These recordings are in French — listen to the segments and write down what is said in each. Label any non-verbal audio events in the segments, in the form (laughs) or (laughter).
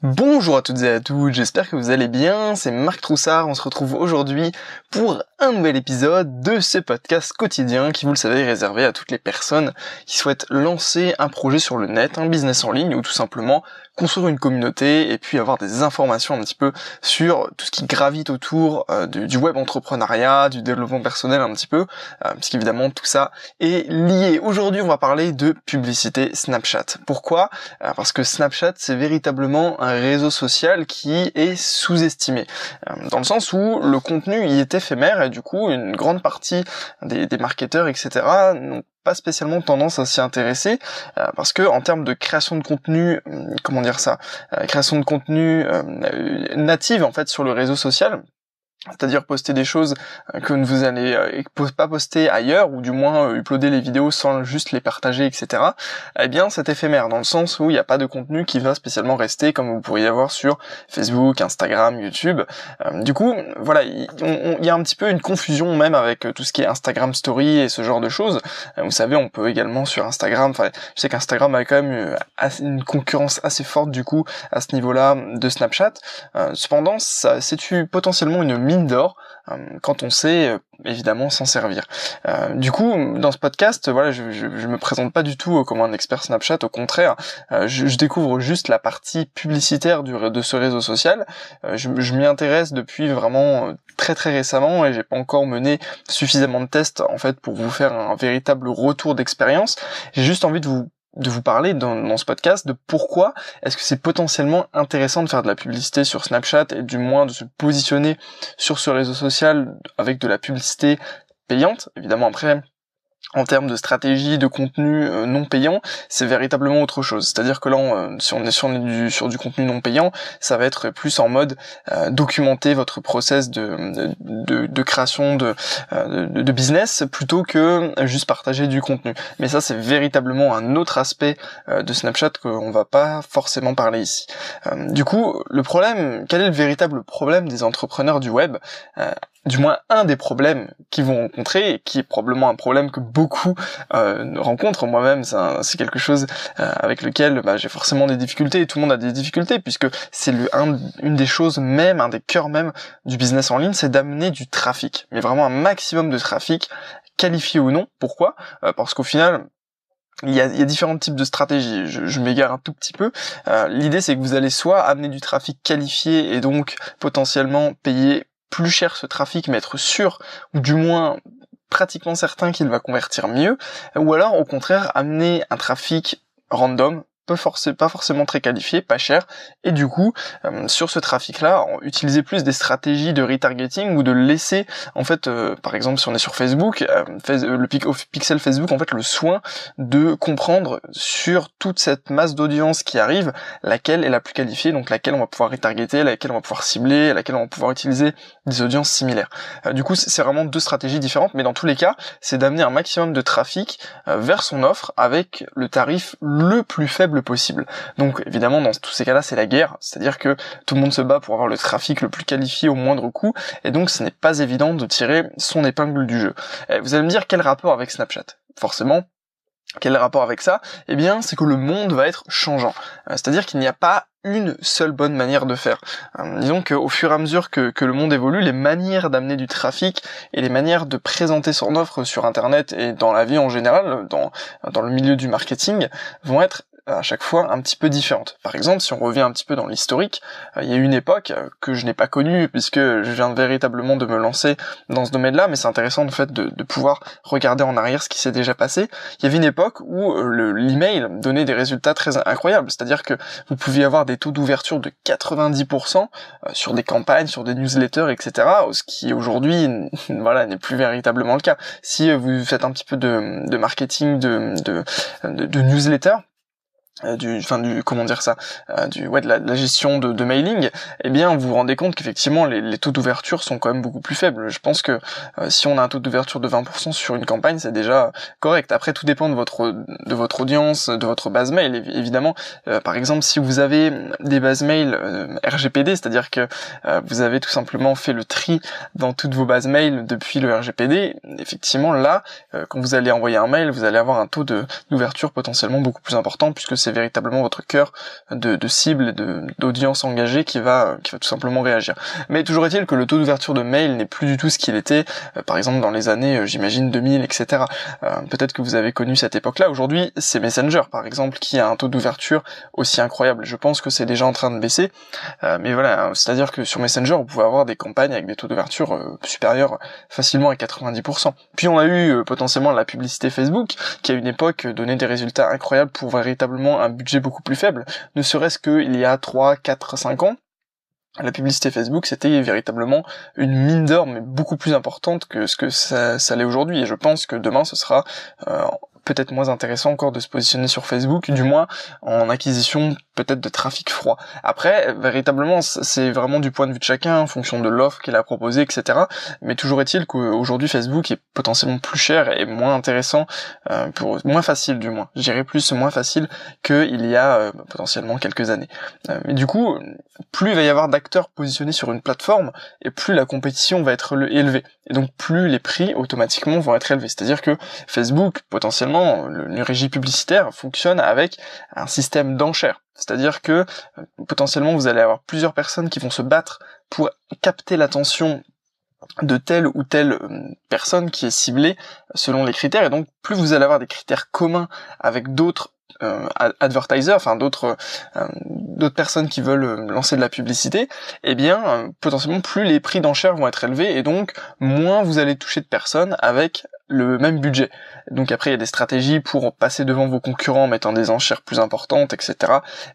Bonjour à toutes et à tous, j'espère que vous allez bien, c'est Marc Troussard, on se retrouve aujourd'hui pour un nouvel épisode de ce podcast quotidien qui, vous le savez, est réservé à toutes les personnes qui souhaitent lancer un projet sur le net, un business en ligne ou tout simplement construire une communauté et puis avoir des informations un petit peu sur tout ce qui gravite autour euh, du, web entrepreneuriat, du développement personnel un petit peu, euh, puisqu'évidemment tout ça est lié. Aujourd'hui on va parler de publicité Snapchat. Pourquoi? Euh, Parce que Snapchat c'est véritablement un réseau social qui est sous-estimé, euh, dans le sens où le contenu y est éphémère et du coup une grande partie des, marketeurs etc n'ont pas spécialement tendance à s'y intéresser euh, parce que en termes de création de contenu, hum, comment dire ça, euh, création de contenu euh, native en fait sur le réseau social, c'est-à-dire poster des choses euh, que vous allez euh, pas poster ailleurs, ou du moins euh, uploader les vidéos sans juste les partager, etc. Eh bien, c'est éphémère, dans le sens où il n'y a pas de contenu qui va spécialement rester, comme vous pourriez avoir sur Facebook, Instagram, YouTube. du coup, voilà, il y, a un petit peu une confusion même avec tout ce qui est Instagram Story et ce genre de choses. vous savez, on peut également sur Instagram, enfin, je sais qu'Instagram a quand même une concurrence assez forte du coup à ce niveau-là de Snapchat. cependant, ça c'est potentiellement une mine d'or euh, quand on sait euh, évidemment s'en servir. Euh, du coup, dans ce podcast, voilà, je, je, me présente pas du tout comme un expert Snapchat, au contraire, je, découvre juste la partie publicitaire de ce réseau social. je, m'y intéresse depuis vraiment très très récemment et j'ai pas encore mené suffisamment de tests en fait pour vous faire un véritable retour d'expérience. J'ai juste envie de vous de vous parler dans, ce podcast de pourquoi est-ce que c'est potentiellement intéressant de faire de la publicité sur Snapchat et du moins de se positionner sur ce réseau social avec de la publicité payante. Évidemment après en termes de stratégie de contenu euh, non payant, c'est véritablement autre chose. C'est-à-dire que là, euh, si on est sur, du, contenu non payant, ça va être plus en mode euh, documenter votre process de, création de, business plutôt que juste partager du contenu. Mais ça, c'est véritablement un autre aspect de Snapchat qu'on va pas forcément parler ici. du coup, le problème, quel est le véritable problème des entrepreneurs du web? Du moins un des problèmes qu'ils vont rencontrer, et qui est probablement un problème que beaucoup euh, rencontrent, moi-même c'est quelque chose euh, avec lequel bah, j'ai forcément des difficultés, et tout le monde a des difficultés, puisque c'est une des choses même, un des cœurs même du business en ligne, c'est d'amener du trafic, mais vraiment un maximum de trafic, qualifié ou non. Pourquoi? Euh, Parce qu'au final, il y, a, il y, a, différents types de stratégies. Je, je m'égare un tout petit peu. Euh, l'idée, c'est que vous allez soit amener du trafic qualifié et donc potentiellement payer plus cher ce trafic, mais être sûr, ou du moins pratiquement certain qu'il va convertir mieux, ou alors au contraire amener un trafic random, pas forcément très qualifié, pas cher, et du coup, euh, sur ce trafic-là, utiliser plus des stratégies de retargeting ou de laisser, en fait, euh, par exemple, si on est sur Facebook, euh, le pixel Facebook, en fait, le soin de comprendre sur toute cette masse d'audience qui arrive, laquelle est la plus qualifiée, donc laquelle on va pouvoir retargeter, laquelle on va pouvoir cibler, laquelle on va pouvoir utiliser des audiences similaires. du coup, c'est vraiment deux stratégies différentes, mais dans tous les cas, c'est d'amener un maximum de trafic vers son offre avec le tarif le plus faible possible. Donc évidemment dans tous ces cas-là c'est la guerre, c'est-à-dire que tout le monde se bat pour avoir le trafic le plus qualifié au moindre coût, et donc ce n'est pas évident de tirer son épingle du jeu. vous allez me dire quel rapport avec Snapchat? Forcément, quel rapport avec ça? Eh bien, c'est que le monde va être changeant. Euh, c'est-à-dire qu'il n'y a pas une seule bonne manière de faire. Euh, disons qu'au fur et à mesure que, que, le monde évolue, les manières d'amener du trafic et les manières de présenter son offre sur Internet et dans la vie en général, dans, dans le milieu du marketing, vont être à chaque fois un petit peu différente. Par exemple, si on revient un petit peu dans l'historique, euh, il y a une époque euh, que je n'ai pas connue puisque je viens véritablement de me lancer dans ce domaine-là, mais c'est intéressant en fait de, pouvoir regarder en arrière ce qui s'est déjà passé. Il y avait une époque où euh, l'email donnait des résultats très incroyables, c'est-à-dire que vous pouviez avoir des taux d'ouverture de 90% sur des campagnes, sur des newsletters, etc. Ce qui aujourd'hui, (laughs) voilà, n'est plus véritablement le cas. Si vous faites un petit peu de, marketing de, de, de newsletter, euh, du enfin du comment dire ça euh, du ouais de la, gestion de, de, mailing eh bien vous vous rendez compte qu'effectivement les, les, taux d'ouverture sont quand même beaucoup plus faibles. Je pense que euh, si on a un taux d'ouverture de 20% sur une campagne c'est déjà correct. Après tout dépend de votre de votre audience de votre base mail évidemment. Par exemple si vous avez des bases mail RGPD c'est-à-dire que vous avez tout simplement fait le tri dans toutes vos bases mail depuis le RGPD effectivement là quand vous allez envoyer un mail vous allez avoir un taux de d'ouverture potentiellement beaucoup plus important puisque c'est c'est véritablement votre cœur de, de cible d'audience engagée qui va, qui va tout simplement réagir. Mais toujours est-il que le taux d'ouverture de mail n'est plus du tout ce qu'il était, euh, par exemple dans les années, euh, j'imagine 2000, etc. Euh, peut-être que vous avez connu cette époque-là. Aujourd'hui, c'est Messenger, par exemple, qui a un taux d'ouverture aussi incroyable. Je pense que c'est déjà en train de baisser, mais voilà, c'est-à-dire que sur Messenger, vous pouvez avoir des campagnes avec des taux d'ouverture supérieurs facilement à 90%. Puis on a eu potentiellement la publicité Facebook, qui à une époque donnait des résultats incroyables pour véritablement un budget beaucoup plus faible, ne serait-ce qu'il y a 3, 4, 5 ans la publicité Facebook, c'était véritablement une mine d'or, mais beaucoup plus importante que ce que ça, l'est aujourd'hui. Et je pense que demain, ce sera euh, peut-être moins intéressant encore de se positionner sur Facebook, du moins en acquisition peut-être de trafic froid. Après, véritablement, c'est vraiment du point de vue de chacun, en fonction de l'offre qu'il a proposée, etc. Mais toujours est-il qu'aujourd'hui, Facebook est potentiellement plus cher et moins intéressant, euh, moins facile du moins. Je dirais plus moins facile qu'il y a euh, potentiellement quelques années. Euh, mais du coup, plus il va y avoir d'acteurs positionnés sur une plateforme, et plus la compétition va être élevée. Et donc plus les prix automatiquement vont être élevés. C'est-à-dire que Facebook, potentiellement, le, régie publicitaire fonctionne avec un système d'enchères. C'est-à-dire que euh, potentiellement vous allez avoir plusieurs personnes qui vont se battre pour capter l'attention de telle ou telle euh, personne qui est ciblée selon les critères et donc plus vous allez avoir des critères communs avec d'autres euh, advertisers, enfin d'autres euh, d'autres personnes qui veulent lancer de la publicité, eh bien potentiellement plus les prix d'enchères vont être élevés et donc moins vous allez toucher de personnes avec le même budget. Donc après il y a des stratégies pour passer devant vos concurrents en mettant des enchères plus importantes, etc.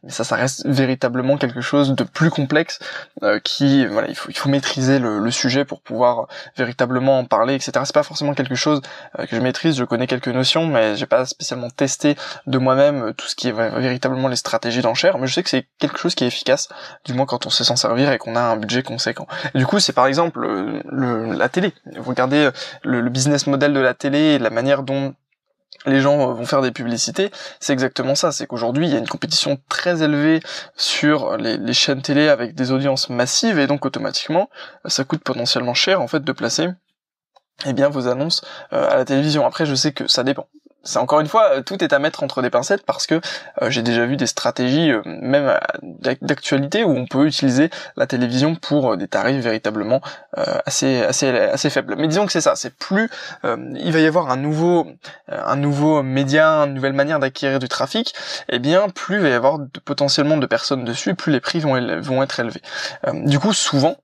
Mais ça, ça reste véritablement quelque chose de plus complexe euh, qui, voilà, il faut, il faut maîtriser le, sujet pour pouvoir véritablement en parler, etc. C'est pas forcément quelque chose euh, que je maîtrise. Je connais quelques notions, mais j'ai pas spécialement testé de moi-même euh, tout ce qui est véritablement les stratégies d'enchères. Mais je sais que c'est quelque chose qui est efficace, du moins quand on sait s'en servir et qu'on a un budget conséquent. du coup, c'est par exemple le, la télé. Vous regardez le, le business model de la télé et la manière dont les gens vont faire des publicités, c'est exactement ça. C'est qu'aujourd'hui, il y a une compétition très élevée sur les, chaînes télé avec des audiences massives et donc automatiquement, ça coûte potentiellement cher en fait de placer eh bien vos annonces euh, à la télévision. Après, je sais que ça dépend c'est encore une fois, tout est à mettre entre des pincettes parce que euh, j'ai déjà vu des stratégies, euh, même d'actualité, où on peut utiliser la télévision pour euh, des tarifs véritablement assez, assez, assez faibles. Mais disons que c'est ça, c'est plus, il va y avoir un nouveau, un nouveau média, une nouvelle manière d'acquérir du trafic, et eh bien plus il va y avoir potentiellement de personnes dessus, plus les prix vont, vont être élevés. du coup, souvent,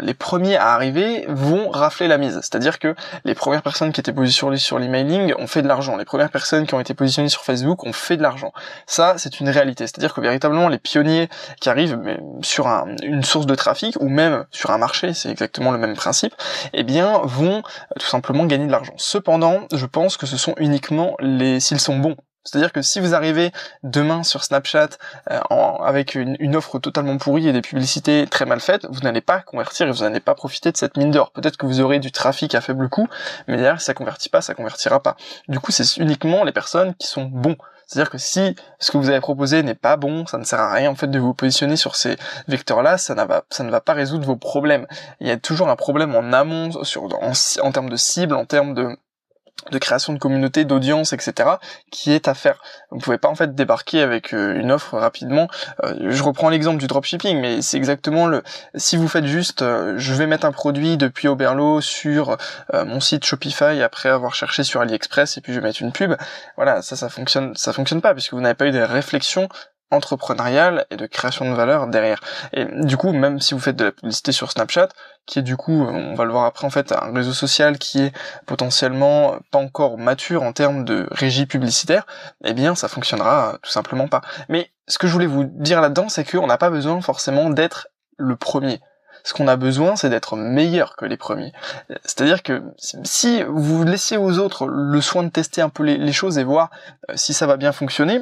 les premiers à arriver vont rafler la mise. C'est-à-dire que les premières personnes qui étaient positionnées sur l'emailing ont fait de l'argent. Les premières personnes qui ont été positionnées sur Facebook ont fait de l'argent. Ça, c'est une réalité. C'est-à-dire que véritablement, les pionniers qui arrivent sur une source de trafic ou même sur un marché, c'est exactement le même principe, eh bien, vont tout simplement gagner de l'argent. Cependant, je pense que ce sont uniquement les, s'ils sont bons, c'est-à-dire que si vous arrivez demain sur Snapchat euh, avec une, offre totalement pourrie et des publicités très mal faites, vous n'allez pas convertir et vous n'allez pas profiter de cette mine d'or. Peut-être que vous aurez du trafic à faible coût, mais derrière si ça convertit pas, ça convertira pas. Du coup, c'est uniquement les personnes qui sont bons. C'est-à-dire que si ce que vous avez proposé n'est pas bon, ça ne sert à rien en fait de vous positionner sur ces vecteurs-là, ça, ça ne va pas résoudre vos problèmes. Il y a toujours un problème en amont, sur, en termes de cible, en termes de de création de communauté, d'audience, etc., qui est à faire. Vous pouvez pas en fait débarquer avec euh, une offre rapidement. Euh, je reprends l'exemple du dropshipping, mais c'est exactement le. Si vous faites juste, euh, je vais mettre un produit depuis Oberlo sur mon site Shopify après avoir cherché sur AliExpress et puis je vais mettre une pub. Voilà, ça, ça fonctionne, ça fonctionne pas puisque vous n'avez pas eu des réflexions entrepreneuriale et de création de valeur derrière. Et du coup, même si vous faites de la publicité sur Snapchat, qui est du coup, on va le voir après en fait, un réseau social qui est potentiellement pas encore mature en termes de régie publicitaire, eh bien ça fonctionnera tout simplement pas. Mais ce que je voulais vous dire là-dedans, c'est qu'on n'a pas besoin forcément d'être le premier. Ce qu'on a besoin, c'est d'être meilleur que les premiers. C'est-à-dire que si vous laissez aux autres le soin de tester un peu les, choses et voir euh, si ça va bien fonctionner,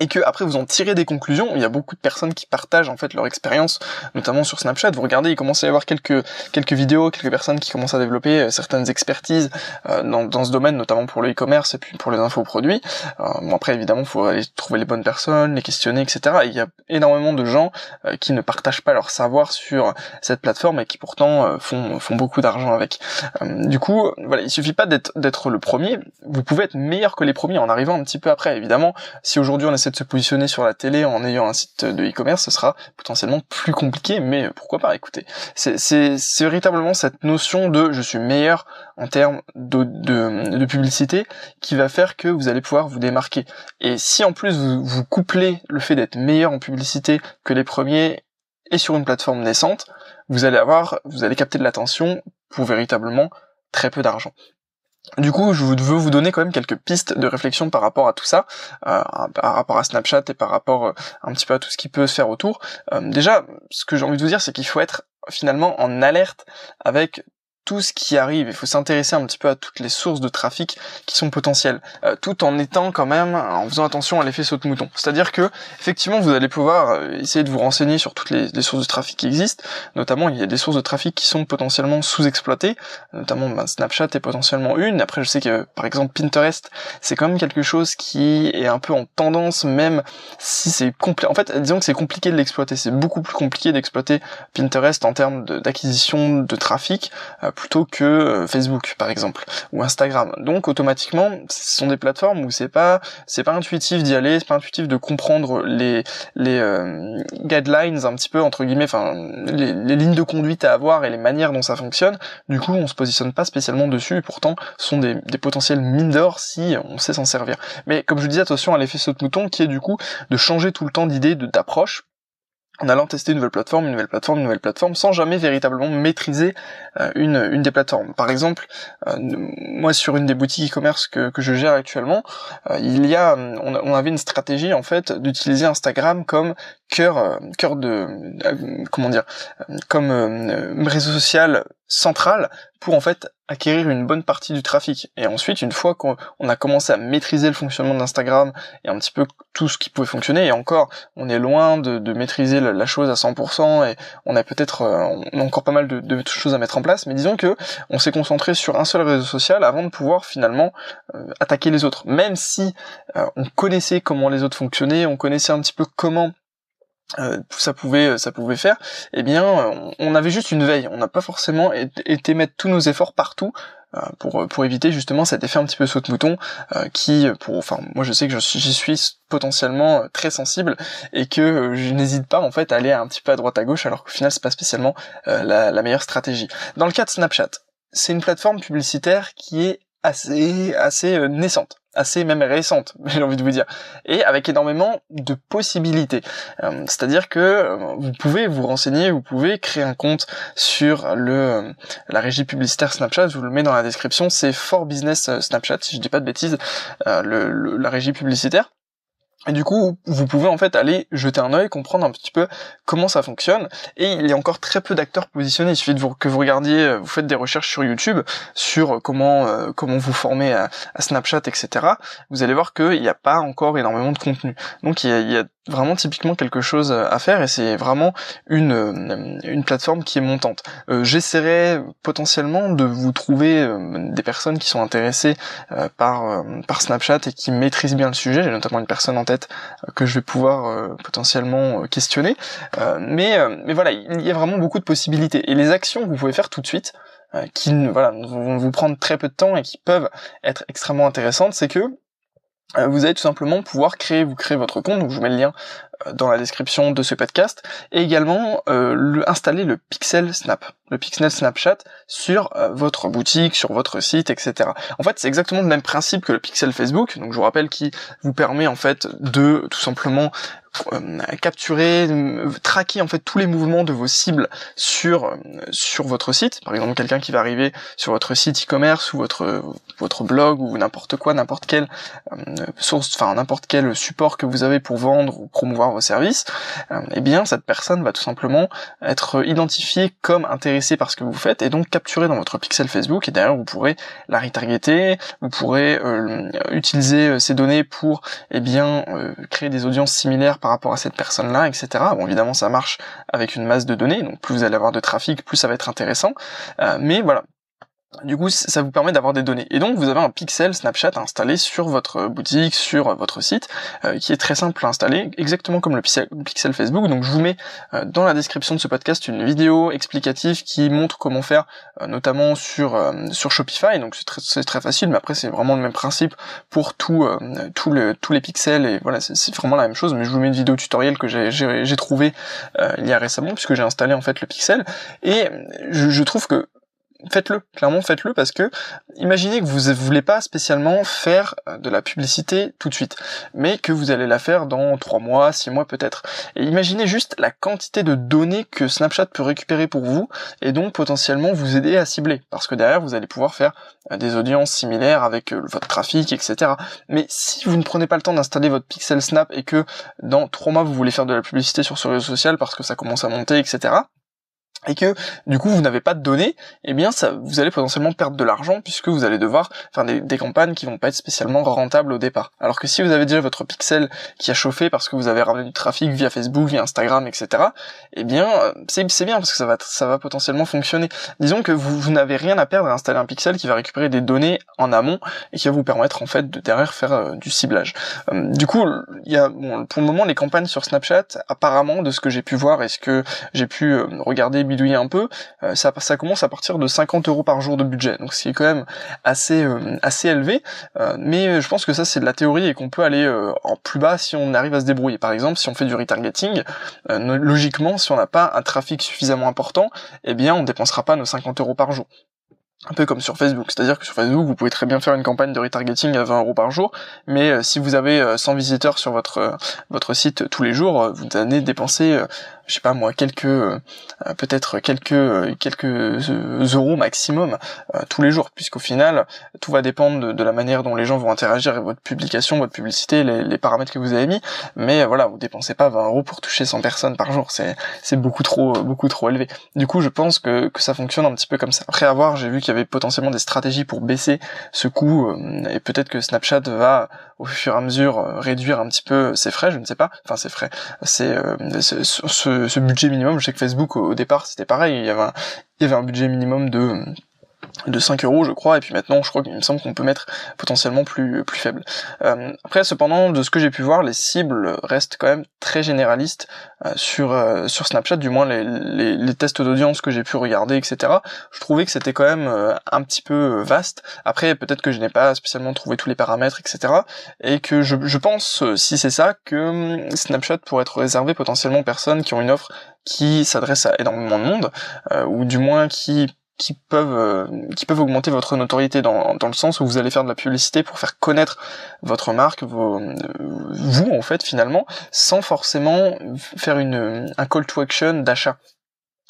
et que après vous en tirez des conclusions. Il y a beaucoup de personnes qui partagent en fait leur expérience, notamment sur Snapchat. Vous regardez, il commence à y avoir quelques quelques vidéos, quelques personnes qui commencent à développer euh, certaines expertises euh, dans, dans ce domaine, notamment pour le e-commerce et puis pour les infoproduits. Euh, bon après évidemment, faut aller trouver les bonnes personnes, les questionner, etc. il y a énormément de gens euh, qui ne partagent pas leur savoir sur cette plateforme et qui pourtant font font beaucoup d'argent avec. du coup, voilà, il suffit pas d'être d'être le premier. Vous pouvez être meilleur que les premiers en arrivant un petit peu après. Évidemment, si aujourd'hui on est de se positionner sur la télé en ayant un site de e-commerce, ce sera potentiellement plus compliqué, mais pourquoi pas, écoutez. C'est véritablement cette notion de je suis meilleur en termes de, de, publicité qui va faire que vous allez pouvoir vous démarquer. Et si en plus vous, vous couplez le fait d'être meilleur en publicité que les premiers et sur une plateforme naissante, vous allez avoir, vous allez capter de l'attention pour véritablement très peu d'argent. Du coup, je veux vous donner quand même quelques pistes de réflexion par rapport à tout ça, euh, par rapport à Snapchat et par rapport euh, un petit peu à tout ce qui peut se faire autour. Euh, déjà, ce que j'ai envie de vous dire, c'est qu'il faut être finalement en alerte avec tout ce qui arrive. Il faut s'intéresser un petit peu à toutes les sources de trafic qui sont potentielles, euh, tout en étant quand même, en faisant attention à l'effet saute-mouton. C'est-à-dire que, effectivement, vous allez pouvoir euh, essayer de vous renseigner sur toutes les, sources de trafic qui existent. Notamment, il y a des sources de trafic qui sont potentiellement sous-exploitées. Notamment, ben, Snapchat est potentiellement une. Après, je sais que, par exemple, Pinterest, c'est quand même quelque chose qui est un peu en tendance, même si c'est compliqué. En fait, disons que c'est compliqué de l'exploiter. C'est beaucoup plus compliqué d'exploiter Pinterest en termes d'acquisition de, trafic. Euh, plutôt que euh, Facebook par exemple ou Instagram. Donc automatiquement, ce sont des plateformes où c'est pas c'est pas intuitif d'y aller, c'est pas intuitif de comprendre les les euh, guidelines un petit peu entre guillemets, enfin les, lignes de conduite à avoir et les manières dont ça fonctionne. Du coup, on se positionne pas spécialement dessus et pourtant sont des, des potentiels mines d'or si on sait s'en servir. Mais comme je dis, attention à l'effet saute-mouton qui est du coup de changer tout le temps d'idée, d'approche en allant tester une nouvelle plateforme, une nouvelle plateforme, une nouvelle plateforme, sans jamais véritablement maîtriser euh, une, une des plateformes. Par exemple, euh, moi sur une des boutiques e-commerce que, que je gère actuellement, euh, il y a, on, on, avait une stratégie en fait d'utiliser Instagram comme cœur, cœur de, comment dire, comme réseau social central pour en fait acquérir une bonne partie du trafic. Et ensuite, une fois qu'on a commencé à maîtriser le fonctionnement d'Instagram et un petit peu tout ce qui pouvait fonctionner, et encore, on est loin de, de maîtriser la, chose à 100% et on a peut-être euh, on encore pas mal de, de, choses à mettre en place, mais disons que on s'est concentré sur un seul réseau social avant de pouvoir finalement euh, attaquer les autres. Même si euh, on connaissait comment les autres fonctionnaient, on connaissait un petit peu comment euh, ça pouvait ça pouvait faire eh bien on avait juste une veille. On n'a pas forcément été mettre tous nos efforts partout euh, pour pour éviter justement cet effet un petit peu saute mouton euh, qui pour enfin moi je sais que j'y suis potentiellement très sensible et que je n'hésite pas en fait à aller un petit peu à droite à gauche alors qu'au final c'est pas spécialement la, la meilleure stratégie. Dans le cas de Snapchat c'est une plateforme publicitaire qui est assez assez naissante assez même récente, (laughs) j'ai envie de vous dire, et avec énormément de possibilités. Euh, c'est-à-dire que euh, vous pouvez vous renseigner, vous pouvez créer un compte sur le euh, la régie publicitaire Snapchat, je vous le mets dans la description, c'est For Business Snapchat, si je dis pas de bêtises, la régie publicitaire. Et du coup, vous pouvez en fait aller jeter un œil, comprendre un petit peu comment ça fonctionne. Et il y a encore très peu d'acteurs positionnés. Il suffit de vous, que vous regardiez, euh, vous faites des recherches sur YouTube sur comment euh, comment vous former à, Snapchat, etc. Vous allez voir qu'il n'y a pas encore énormément de contenu. Donc il y a, vraiment typiquement quelque chose à faire et c'est vraiment une, euh, une plateforme qui est montante. Euh, J'essaierai potentiellement de vous trouver euh, des personnes qui sont intéressées euh, par, par Snapchat et qui maîtrisent bien le sujet. J'ai notamment une personne en tête que je vais pouvoir potentiellement questionner. mais, mais voilà, il y a vraiment beaucoup de possibilités. Et les actions que vous pouvez faire tout de suite, qui voilà, vont vous prendre très peu de temps et qui peuvent être extrêmement intéressantes, c'est que euh, vous allez tout simplement pouvoir créer, vous créez votre compte, donc je vous mets le lien euh, dans la description de ce podcast, et également euh, le, installer le Pixel Snap, le Pixel Snapchat sur votre boutique, sur votre site, etc. En fait, c'est exactement le même principe que le Pixel Facebook, donc je vous rappelle qui vous permet en fait de tout simplement euh, capturer, traquer en fait tous les mouvements de vos cibles sur euh, sur votre site. Par exemple, quelqu'un qui va arriver sur votre site e-commerce ou votre votre blog ou n'importe quoi, n'importe quelle euh, source, enfin n'importe quel support que vous avez pour vendre ou promouvoir services, eh bien cette personne va tout simplement être identifiée comme intéressée par ce que vous faites et donc capturée dans votre pixel Facebook et derrière vous pourrez la retargeter, vous pourrez utiliser ces données pour eh bien créer des audiences similaires par rapport à cette personne-là, etc. Bon, évidemment, ça marche avec une masse de données, donc plus vous allez avoir de trafic, plus ça va être intéressant. Euh, mais voilà, Du coup, ça vous permet d'avoir des données. Et donc, vous avez un pixel Snapchat installé sur votre boutique, sur votre site, euh, qui est très simple à installer, exactement comme le pixel, Facebook. Donc, je vous mets euh, dans la description de ce podcast une vidéo explicative qui montre comment faire, euh, notamment sur sur Shopify. Donc, c'est très, facile, mais après, c'est vraiment le même principe pour tout, tous les pixels. Et voilà, c'est vraiment la même chose. Mais je vous mets une vidéo tutoriel que j'ai trouvé il y a récemment, puisque j'ai installé en fait le pixel. Et je trouve que faites-le, clairement faites-le parce que imaginez que vous ne voulez pas spécialement faire euh, de la publicité tout de suite, mais que vous allez la faire dans 3 mois, 6 mois peut-être. Et imaginez juste la quantité de données que Snapchat peut récupérer pour vous et donc potentiellement vous aider à cibler parce que derrière vous allez pouvoir faire euh, des audiences similaires avec euh, votre trafic, etc. Mais si vous ne prenez pas le temps d'installer votre pixel Snap et que dans 3 mois vous voulez faire de la publicité sur ce réseau social parce que ça commence à monter, etc et que du coup vous n'avez pas de données, eh bien ça, vous allez potentiellement perdre de l'argent puisque vous allez devoir faire des, campagnes qui vont pas être spécialement rentables au départ. Alors que si vous avez déjà votre pixel qui a chauffé parce que vous avez ramené du trafic via Facebook, via Instagram, etc. Eh bien euh, c'est, bien parce que ça va ça va potentiellement fonctionner. Disons que vous, vous n'avez rien à perdre à installer un pixel qui va récupérer des données en amont et qui va vous permettre en fait de derrière faire euh, du ciblage. Euh, du coup y a bon, pour le moment les campagnes sur Snapchat apparemment de ce que j'ai pu voir et ce que j'ai pu regarder un peu, euh, ça, commence à partir de 50 euros par jour de budget, donc c'est quand même assez euh, assez élevé. Euh, mais je pense que ça c'est de la théorie et qu'on peut aller en plus bas si on arrive à se débrouiller. Par exemple, si on fait du retargeting, logiquement, si on n'a pas un trafic suffisamment important, eh bien on dépensera pas nos 50 euros par jour un peu comme sur Facebook, c'est-à-dire que sur Facebook, vous pouvez très bien faire une campagne de retargeting à 20 euros par jour, mais si vous avez 100 visiteurs sur votre votre site tous les jours, vous allez dépenser je sais pas moi quelques euh, peut-être quelques euh, quelques euh, euros maximum tous les jours puisqu'au final tout va dépendre de, la manière dont les gens vont interagir avec votre publication votre publicité les, paramètres que vous avez mis. Mais voilà vous dépensez pas 20 euros pour toucher 100 personnes par jour. C'est c'est beaucoup trop beaucoup trop élevé. Du coup je pense que, que ça fonctionne un petit peu comme ça. Après avoir j'ai vu qu'il y avait potentiellement des stratégies pour baisser ce coût et peut-être que Snapchat va au fur et à mesure réduire un petit peu ses frais je ne sais pas. Enfin ses frais. C'est ce ce, budget minimum. Je sais que Facebook au, départ c'était pareil, il y avait un budget minimum de de 5 euros je crois et puis maintenant je crois qu'il me semble qu'on peut mettre potentiellement plus plus faible. Euh, après cependant de ce que j'ai pu voir les cibles restent quand même très généralistes euh, sur euh, sur Snapchat du moins les, les, tests d'audience que j'ai pu regarder etc. Je trouvais que c'était quand même un petit peu vaste. Après peut-être que je n'ai pas spécialement trouvé tous les paramètres etc. Et que je, je pense si c'est ça que hum, Snapchat pourrait être réservé potentiellement aux personnes qui ont une offre qui s'adresse à énormément de monde ou du moins qui qui peuvent euh, qui peuvent augmenter votre notoriété dans, dans le sens où vous allez faire de la publicité pour faire connaître votre marque vos, euh, vous en fait finalement sans forcément faire une un call to action d'achat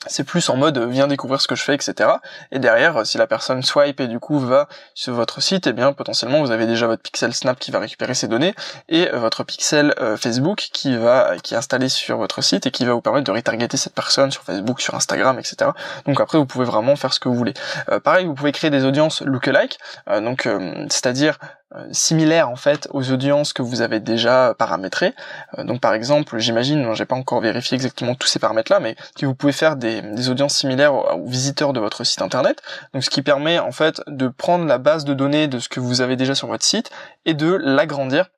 c'est plus en mode viens découvrir ce que je fais, etc. Et derrière, si la personne swipe et du coup va sur votre site, eh bien potentiellement vous avez déjà votre pixel Snap qui va récupérer ces données et euh, votre pixel euh, Facebook qui va qui est installé sur votre site et qui va vous permettre de retargeter cette personne sur Facebook, sur Instagram, etc. Donc après vous pouvez vraiment faire ce que vous voulez. Euh, pareil, vous pouvez créer des audiences lookalike, donc c'est-à-dire euh, similaire en fait aux audiences que vous avez déjà paramétrées. Euh, donc par exemple, j'imagine, j'ai pas encore vérifié exactement tous ces paramètres là, mais que vous pouvez faire des, des audiences similaires aux, visiteurs de votre site internet. Donc ce qui permet en fait de prendre la base de données de ce que vous avez déjà sur votre site et de l'agrandir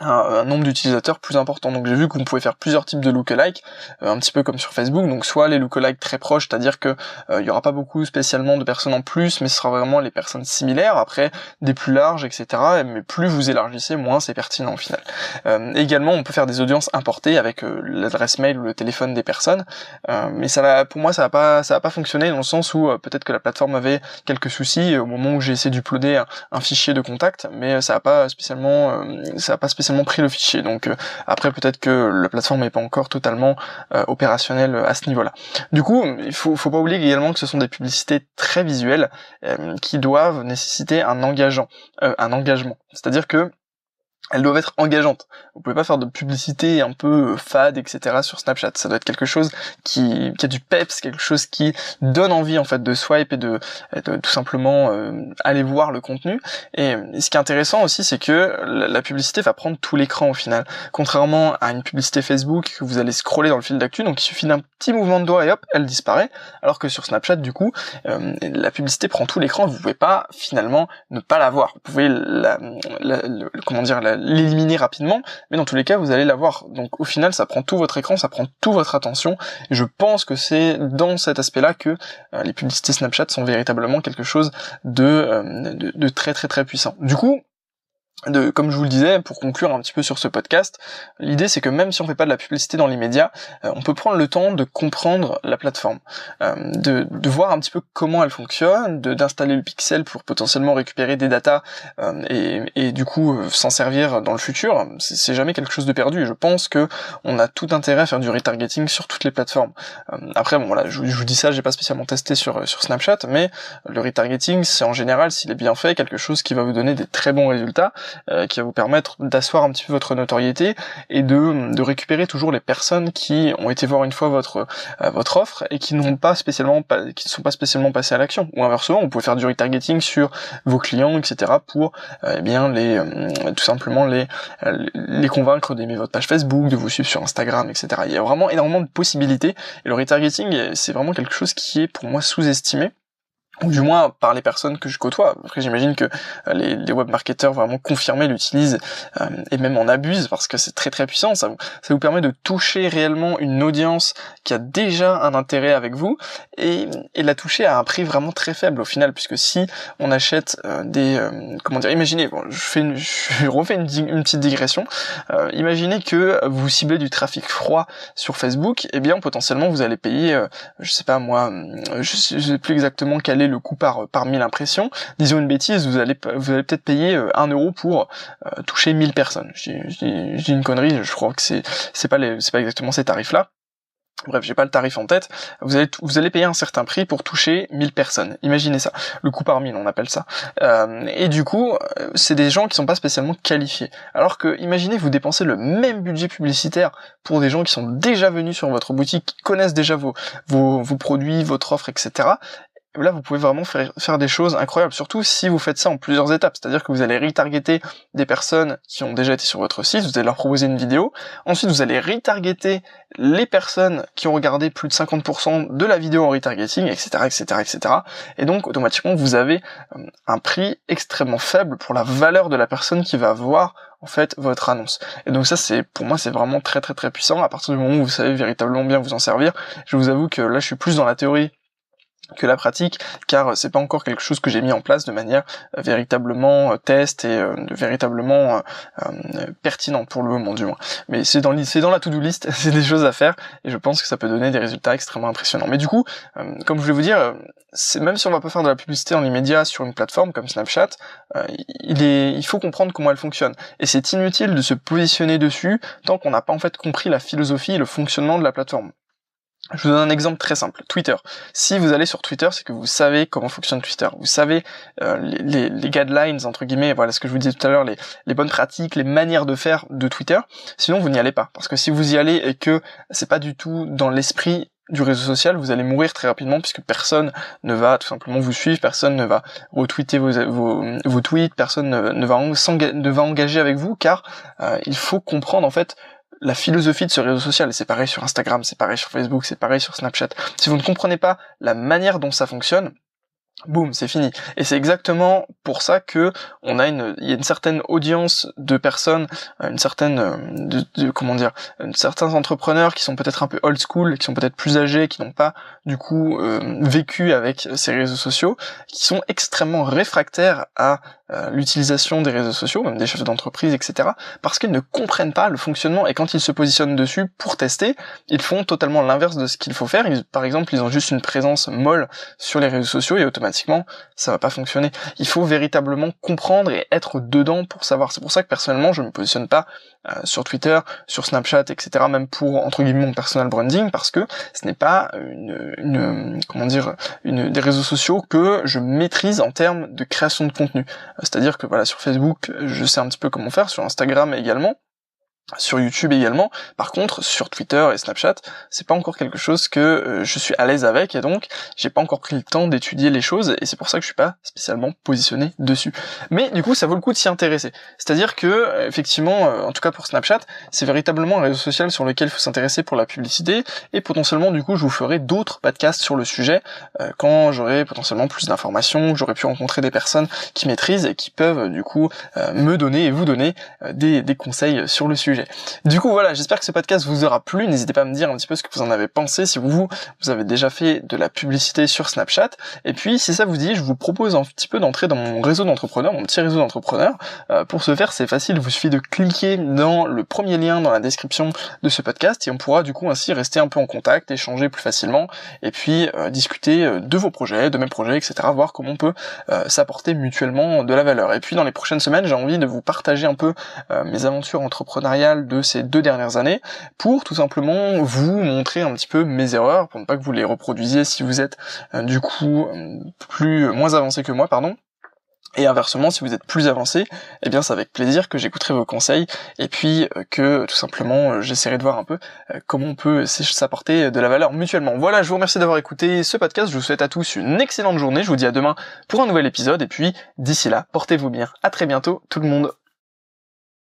un, nombre d'utilisateurs plus important. Donc j'ai vu qu'on pouvait faire plusieurs types de lookalike, euh, un petit peu comme sur Facebook. Donc soit les lookalike très proches, c'est-à-dire que euh, il y aura pas beaucoup spécialement de personnes en plus, mais ce sera vraiment les personnes similaires. Après des plus larges, etc. Mais plus vous élargissez, moins c'est pertinent au final. Euh, également, on peut faire des audiences importées avec l'adresse mail ou le téléphone des personnes, mais ça va, pour moi, ça va pas, ça va pas fonctionner dans le sens où peut-être que la plateforme avait quelques soucis au moment où j'ai essayé d'uploader un, un, fichier de contact, mais ça va pas spécialement, ça va pas spécialement pris le fichier. Donc euh, après peut-être que la plateforme n'est pas encore totalement euh, opérationnelle à ce niveau-là. Du coup, il faut, faut pas oublier également que ce sont des publicités très visuelles euh, qui doivent nécessiter un engageant, un engagement. C'est-à-dire que elles doivent être engageantes. Vous pouvez pas faire de publicité un peu euh, fade, etc. sur Snapchat. Ça doit être quelque chose qui, qui a du peps, quelque chose qui donne envie en fait de swipe et de, tout simplement euh, aller voir le contenu. Et, ce qui est intéressant aussi, c'est que la, publicité va prendre tout l'écran au final. Contrairement à une publicité Facebook que vous allez scroller dans le fil d'actu, donc il suffit d'un petit mouvement de doigt et hop, elle disparaît. Alors que sur Snapchat, du coup, euh, la publicité prend tout l'écran. Vous pouvez pas finalement ne pas la voir. Vous pouvez la, la comment dire la l'éliminer rapidement, mais dans tous les cas, vous allez l'avoir. Donc au final, ça prend tout votre écran, ça prend toute votre attention. Et je pense que c'est dans cet aspect-là que euh, les publicités Snapchat sont véritablement quelque chose de, euh, de, de très très très puissant. Du coup, de, comme je vous le disais, pour conclure un petit peu sur ce podcast, l'idée c'est que même si on fait pas de la publicité dans l'immédiat, euh, on peut prendre le temps de comprendre la plateforme, euh, de, de, voir un petit peu comment elle fonctionne, d'installer le pixel pour potentiellement récupérer des datas euh, et, et, du coup s'en servir dans le futur. C'est jamais quelque chose de perdu. Je pense que on a tout intérêt à faire du retargeting sur toutes les plateformes. après, bon voilà, je, vous dis ça, j'ai pas spécialement testé sur sur Snapchat, mais le retargeting, c'est en général, s'il est bien fait, quelque chose qui va vous donner des très bons résultats. Euh, qui va vous permettre d'asseoir un petit peu votre notoriété et de, récupérer toujours les personnes qui ont été voir une fois votre euh, votre offre et qui n'ont pas spécialement qui ne sont pas spécialement passés à l'action. Ou inversement, vous pouvez faire du retargeting sur vos clients, etc. pour euh, eh bien les tout simplement les les convaincre d'aimer votre page Facebook, de vous suivre sur Instagram, etc. Il y a vraiment énormément de possibilités et le retargeting c'est vraiment quelque chose qui est pour moi sous-estimé ou du moins par les personnes que je côtoie. Après, j'imagine que euh, les, les vraiment confirmés l'utilisent euh, et même en abusent parce que c'est très très puissant. Ça vous, ça vous permet de toucher réellement une audience qui a déjà un intérêt avec vous et, et la toucher à un prix vraiment très faible au final, puisque si on achète euh, des, comment dire, imaginez, bon, je fais, une, (laughs) je refais une, petite digression. imaginez que vous ciblez du trafic froid sur Facebook, et eh bien potentiellement vous allez payer, je sais pas moi, je sais, je sais plus exactement quel est le coût par par 1000 impressions, disons une bêtise, vous allez vous allez peut-être payer 1 euh, euro pour euh, toucher 1000 personnes. J'ai une connerie, je crois que c'est c'est pas pas exactement ces tarifs là. Bref, j'ai pas le tarif en tête. Vous allez, vous allez payer un certain prix pour toucher 1000 personnes. Imaginez ça. Le coût par 1000, on appelle ça. Euh, et du coup, c'est des gens qui sont pas spécialement qualifiés. Alors que, imaginez, vous dépensez le même budget publicitaire pour des gens qui sont déjà venus sur votre boutique, qui connaissent déjà vos, vos produits, votre offre, etc là vous pouvez vraiment faire, des choses incroyables, surtout si vous faites ça en plusieurs étapes, c'est-à-dire que vous allez retargeter des personnes qui ont déjà été sur votre site, vous allez leur proposer une vidéo, ensuite vous allez retargeter les personnes qui ont regardé plus de 50% de la vidéo en retargeting, etc., etc., etc., et donc automatiquement vous avez euh, un prix extrêmement faible pour la valeur de la personne qui va voir en fait votre annonce. Et donc ça c'est pour moi c'est vraiment très très très puissant à partir du moment où vous savez véritablement bien vous en servir. Je vous avoue que là je suis plus dans la théorie que la pratique, car c'est pas encore quelque chose que j'ai mis en place de manière euh, véritablement euh, test et euh, véritablement pertinente pour le moment du moins. Mais c'est dans c'est dans la to-do list, (laughs) c'est des choses à faire et je pense que ça peut donner des résultats extrêmement impressionnants. Mais du coup, comme je voulais vous dire, c'est même si on va pas faire de la publicité en immédiat sur une plateforme comme Snapchat, il est il faut comprendre comment elle fonctionne et c'est inutile de se positionner dessus tant qu'on n'a pas en fait compris la philosophie et le fonctionnement de la plateforme. Je vous donne un exemple très simple, Twitter. Si vous allez sur Twitter, c'est que vous savez comment fonctionne Twitter. Vous savez euh, les, les, guidelines, entre guillemets, voilà ce que je vous disais tout à l'heure, les, les, bonnes pratiques, les manières de faire de Twitter. Sinon, vous n'y allez pas. Parce que si vous y allez et que c'est pas du tout dans l'esprit du réseau social, vous allez mourir très rapidement puisque personne ne va tout simplement vous suivre, personne ne va retweeter vos, vos, vos tweets, personne ne, ne va, ne va engager avec vous car euh, il faut comprendre en fait la philosophie de ce réseau social, c'est pareil sur Instagram, c'est pareil sur Facebook, c'est pareil sur Snapchat. Si vous ne comprenez pas la manière dont ça fonctionne, boum, c'est fini. Et c'est exactement pour ça que on a une, il y a une certaine audience de personnes, euh, une certaine, euh, de, comment dire, certains entrepreneurs qui sont peut-être un peu old school, qui sont peut-être plus âgés, qui n'ont pas du coup euh, vécu avec ces réseaux sociaux, qui sont extrêmement réfractaires à l'utilisation des réseaux sociaux, même des chefs d'entreprise, etc., parce qu'ils ne comprennent pas le fonctionnement et quand ils se positionnent dessus pour tester, ils font totalement l'inverse de ce qu'il faut faire. par exemple, ils ont juste une présence molle sur les réseaux sociaux et automatiquement ça va pas fonctionner. Il faut véritablement comprendre et être dedans pour savoir. C'est pour ça que personnellement, je me positionne pas euh, sur Twitter, sur Snapchat, etc. Même pour entre guillemets mon personal branding, parce que ce n'est pas une, comment dire une des réseaux sociaux que je maîtrise en termes de création de contenu. C'est-à-dire que voilà, sur Facebook, je sais un petit peu comment faire, sur Instagram également sur YouTube également. Par contre, sur Twitter et Snapchat, c'est pas encore quelque chose que euh, je suis à l'aise avec et donc j'ai pas encore pris le temps d'étudier les choses et c'est pour ça que je suis pas spécialement positionné dessus. Mais du coup, ça vaut le coup de s'y intéresser. C'est-à-dire que euh, effectivement, euh, en tout cas pour Snapchat, c'est véritablement un réseau social sur lequel il faut s'intéresser pour la publicité et potentiellement du coup, je vous ferai d'autres podcasts sur le sujet quand j'aurai potentiellement plus d'informations, j'aurai pu rencontrer des personnes qui maîtrisent et qui peuvent du coup me donner et vous donner des, des conseils sur le sujet. Du coup voilà, j'espère que ce podcast vous aura plu. N'hésitez pas à me dire un petit peu ce que vous en avez pensé, si vous, vous avez déjà fait de la publicité sur Snapchat. Et puis si ça vous dit, je vous propose un petit peu d'entrer dans mon réseau d'entrepreneurs, mon petit réseau d'entrepreneurs. Euh, pour ce faire, c'est facile, il vous suffit de cliquer dans le premier lien dans la description de ce podcast et on pourra du coup ainsi rester un peu en contact, échanger plus facilement et puis euh, discuter euh, de vos projets, de mes projets, etc. Voir comment on peut s'apporter mutuellement de la valeur. Et puis dans les prochaines semaines, j'ai envie de vous partager un peu mes aventures entrepreneuriales de ces deux dernières années pour tout simplement vous montrer un petit peu mes erreurs pour ne pas que vous les reproduisiez si vous êtes euh, du coup euh, plus moins avancé que moi pardon et inversement, si vous êtes plus avancé, eh bien c'est avec plaisir que j'écouterai vos conseils et puis euh, que tout simplement j'essaierai de voir un peu comment on peut s'apporter de la valeur mutuellement. Voilà, je vous remercie d'avoir écouté ce podcast, je vous souhaite à tous une excellente journée, je vous dis à demain pour un nouvel épisode et puis d'ici là, portez-vous bien. À très bientôt tout le monde.